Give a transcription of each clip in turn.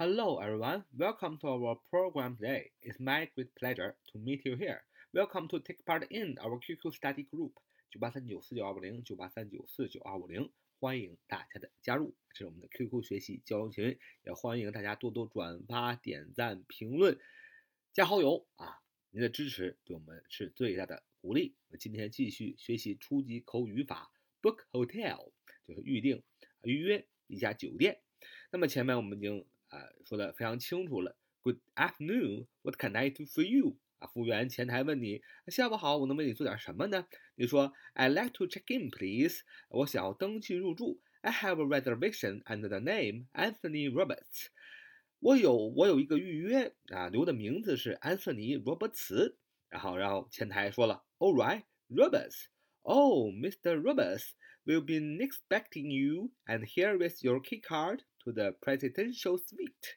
Hello, everyone. Welcome to our program today. It's my great pleasure to meet you here. Welcome to take part in our QQ study group 九八三九四九二五零九八三九四九二五零，欢迎大家的加入，这是我们的 QQ 学习交流群，也欢迎大家多多转发、点赞、评论、加好友啊！您的支持对我们是最大的鼓励。我们今天继续学习初级口语语法，book hotel 就是预定、预约一家酒店。那么前面我们已经啊说的非常清楚了。Good afternoon, what can I do for you？啊，服务员前台问你下午好，我能为你做点什么呢？你说 I'd like to check in, please。我想要登记入住。I have a reservation under the name Anthony Roberts。我有我有一个预约啊，留的名字是安瑟尼·罗伯茨。然后然后前台说了，All right, Roberts. Oh, Mr. Roberts, we've been expecting you, and here is your key card To the presidential suite.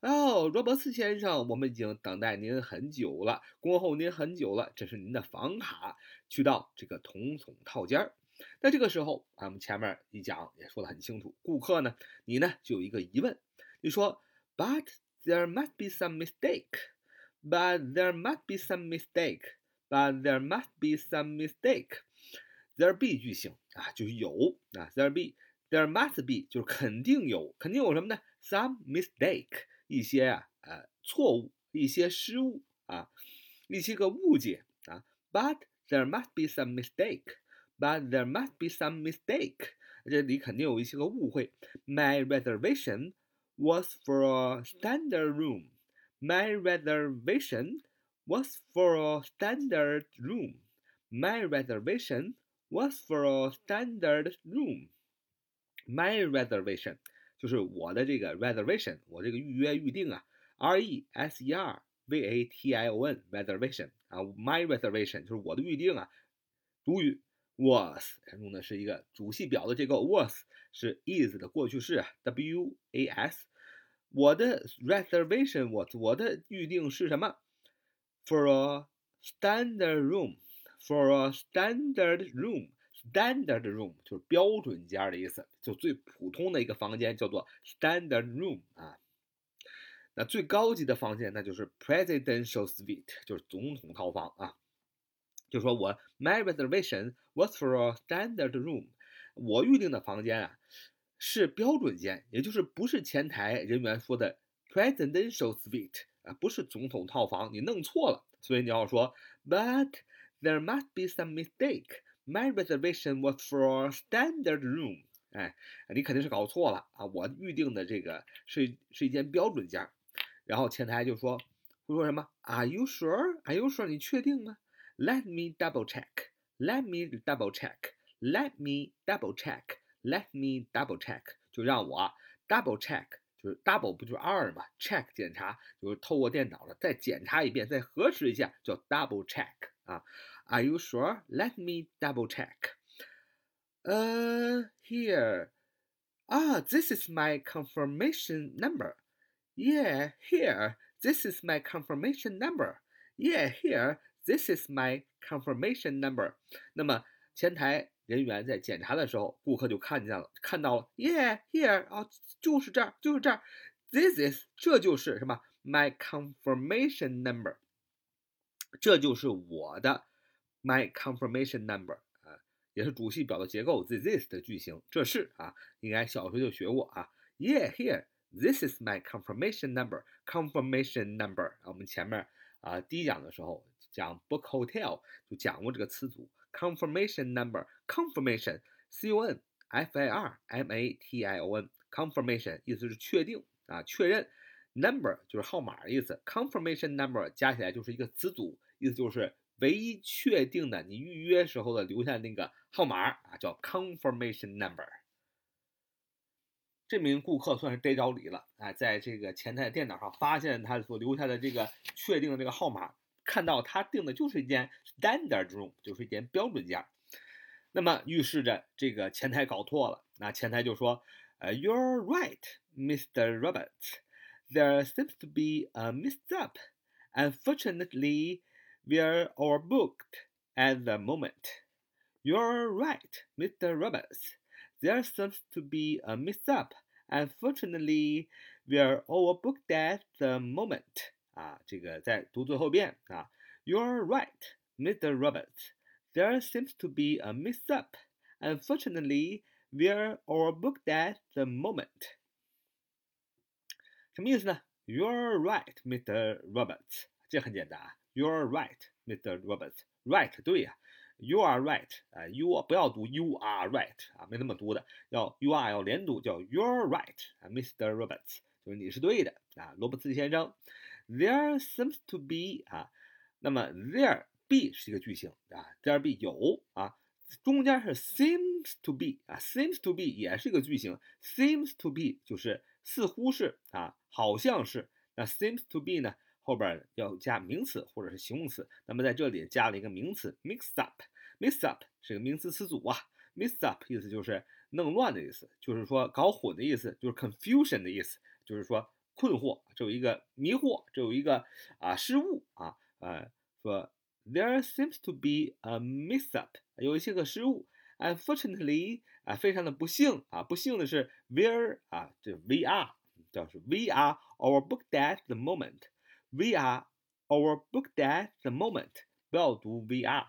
哦，罗伯茨先生，我们已经等待您很久了，恭候您很久了。这是您的房卡，去到这个总统套间儿。那这个时候，啊，我们前面一讲也说得很清楚，顾客呢，你呢就有一个疑问，你说，But there must be some mistake. But there must be some mistake. But there must be some mistake. There be 句型啊，就是有啊，There be be，there must be 就是肯定有，肯定有什么呢？Some mistake 一些啊呃错误，一些失误啊，一些个误解啊。But there must be some mistake. But there must be some mistake. 这里肯定有一些个误会。My reservation was for a standard room. My reservation was for a standard room. My reservation was for a standard room. My reservation 就是我的这个 reservation，我这个预约预定啊，R E S E R V A T I O N reservation 啊，my reservation 就是我的预定啊。主语 was 用的是一个主系表的结构，was 是 is 的过去式，W A S。我的 reservation 我我的预定是什么？For a standard room。For a standard room。 Standard room 就是标准间的意思，就最普通的一个房间叫做 standard room 啊。那最高级的房间那就是 presidential suite，就是总统套房啊。就说我 my reservation was for a standard room，我预定的房间啊是标准间，也就是不是前台人员说的 presidential suite 啊，不是总统套房，你弄错了。所以你要说 but there must be some mistake。My reservation was for a standard room。哎，你肯定是搞错了啊！我预定的这个是是一间标准间。然后前台就说会说什么？Are you sure? Are you sure? 你确定吗？Let me double check. Let me double check. Let me double check. Let me double check. 就让我 double check，就是 double 不就是二嘛？check 检查就是透过电脑了再检查一遍，再核实一下，叫 double check 啊。Are you sure? Let me double check. Uh, here. Ah, this is my confirmation number. Yeah, here. This is my confirmation number. Yeah, here. This is my confirmation number. 那么前台人员在检查的时候，顾客就看见了，看到了，Yeah, here 啊，就是这儿，就是这儿。This is 这就是什么？My confirmation number. 这就是我的 my confirmation number 啊，也是主系表的结构，this is 的句型，这是啊，应该小学就学过啊。Yeah, here, this is my confirmation number. Confirmation number 啊，我们前面啊第一讲的时候讲 book hotel 就讲过这个词组，confirmation number. Confirmation, c o n f a r m a t i o n. Confirmation 意思是确定啊，确认。Number 就是号码的意思，confirmation number 加起来就是一个词组，意思就是 唯一确定的你预约时候的留下那个号码啊，叫 confirmation number。这名顾客算是逮着理了啊，在这个前台电脑上发现他所留下的这个确定的这个号码，看到他订的就是一间 standard room，就是一间标准间。那么预示着这个前台搞错了，那前台就说：“呃，You're right, Mr. Roberts. There seems to be a mix-up. Unfortunately, we're all booked at the moment. You're right, Mr. Roberts. There seems to be a mix-up. Unfortunately, we're overbooked at the moment. 啊，这个再读最后一遍啊。You're right, Mr. Roberts. There seems to be a mix-up. Unfortunately, we're overbooked at the moment. 什么意思呢？You're right, Mr. Roberts. 这很简单啊。 You're right, Mr. Roberts. Right 对呀、啊。You are right 啊，You 不要读 You are right 啊，没那么读的，要 You are 要连读，叫 You're right 啊，Mr. Roberts 就是你是对的啊，罗伯茨先生。There seems to be 啊，那么 there be 是一个句型啊，there be 有啊，中间是 seems to be 啊，seems to be 也是一个句型，seems to be 就是似乎是啊，好像是，那 seems to be 呢？ 后边要加名词或者是形容词，那么在这里加了一个名词 mix up，mix up 是个名词词组啊，mix up 意思就是弄乱的意思，就是说搞混的意思，就是 confusion 的意思，就是说困惑，这有一个迷惑，这有一个啊失误啊，呃，说 there seems to be a mix up，有一些个失误，unfortunately 啊，非常的不幸啊，不幸的是，where 啊，这 we are 叫是 we are overbooked at the moment。We are overbooked at the moment。不要读 we are，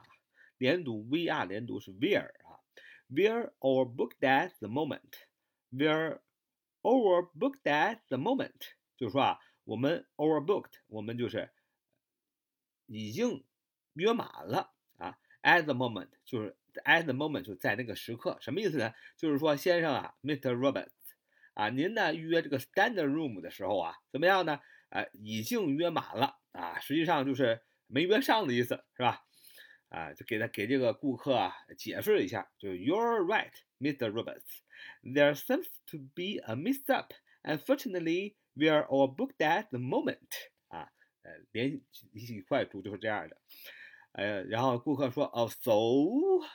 连读 we are，连读是 we're 啊。We're overbooked at the moment。We're overbooked at the moment。就是说啊，我们 overbooked，我们就是已经约满了啊。At the moment 就是 at the moment 就在那个时刻，什么意思呢？就是说先生啊，Mr. Roberts 啊，您呢预约这个 standard room 的时候啊，怎么样呢？ 呃，已经约满了啊，实际上就是没约上的意思，是吧？啊，就给他给这个顾客啊解释一下，就 You're right, Mr. Roberts. There seems to be a mix-up. Unfortunately, we are all booked at the moment. 啊，呃，连一起快读就是这样的。呃，然后顾客说，哦，so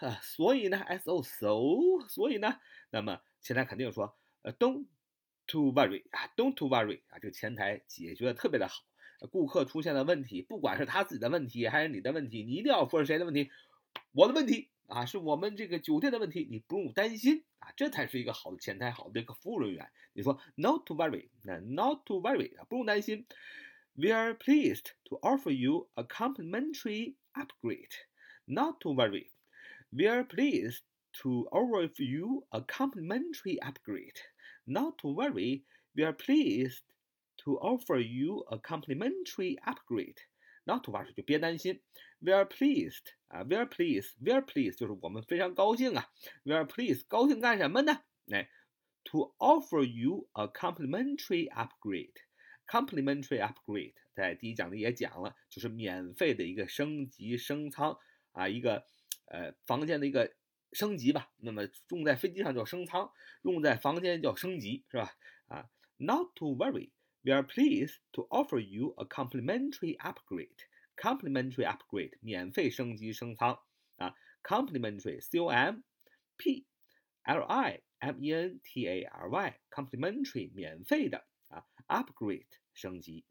啊，所以呢，s o so，所以呢，那么前台肯定说，呃，don't。To worry 啊，Don't to worry 啊，这个前台解决的特别的好。顾客出现的问题，不管是他自己的问题还是你的问题，你一定要说是谁的问题？我的问题啊，是我们这个酒店的问题，你不用担心啊，这才是一个好的前台，好的一个服务人员。你说 Not to worry，那 Not to worry 啊，不用担心。We are pleased to offer you a complimentary upgrade. Not to worry. We are pleased to offer you a complimentary upgrade. Not to worry, we are pleased to offer you a complimentary upgrade. Not to worry 就别担心。We are pleased 啊，we are pleased, we are pleased 就是我们非常高兴啊。We are pleased 高兴干什么呢？哎，to offer you a complimentary upgrade. Complimentary upgrade 在第一讲里也讲了，就是免费的一个升级升舱啊，一个呃房间的一个。 升级吧，那么用在飞机上叫升舱，用在房间叫升级，是吧？啊，Not to worry, we are pleased to offer you a complimentary upgrade. Complimentary upgrade，免费升级升舱啊，complimentary，c o m p l i m e n t a r y，complimentary，免费的啊，upgrade，升级啊。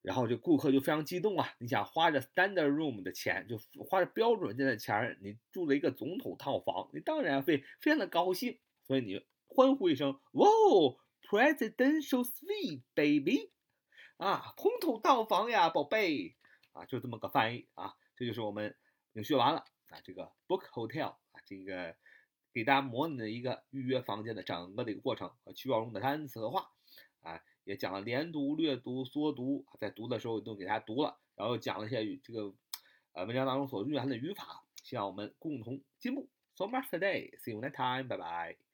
然后这顾客就非常激动啊！你想花着 standard room 的钱，就花着标准间的钱，你住了一个总统套房，你当然会非常的高兴，所以你欢呼一声：“哇，Presidential Suite, baby！” 啊，总统套房呀，宝贝！啊，就这么个翻译啊，这就是我们已经学完了啊，这个 book hotel 啊，这个给大家模拟的一个预约房间的整个的一个过程和需要用的单词和话啊。也讲了连读、略读、缩读，在读的时候都给大家读了，然后讲了一些这个呃文章当中所蕴含的语法，希望我们共同进步。So much today. See you next time. Bye bye.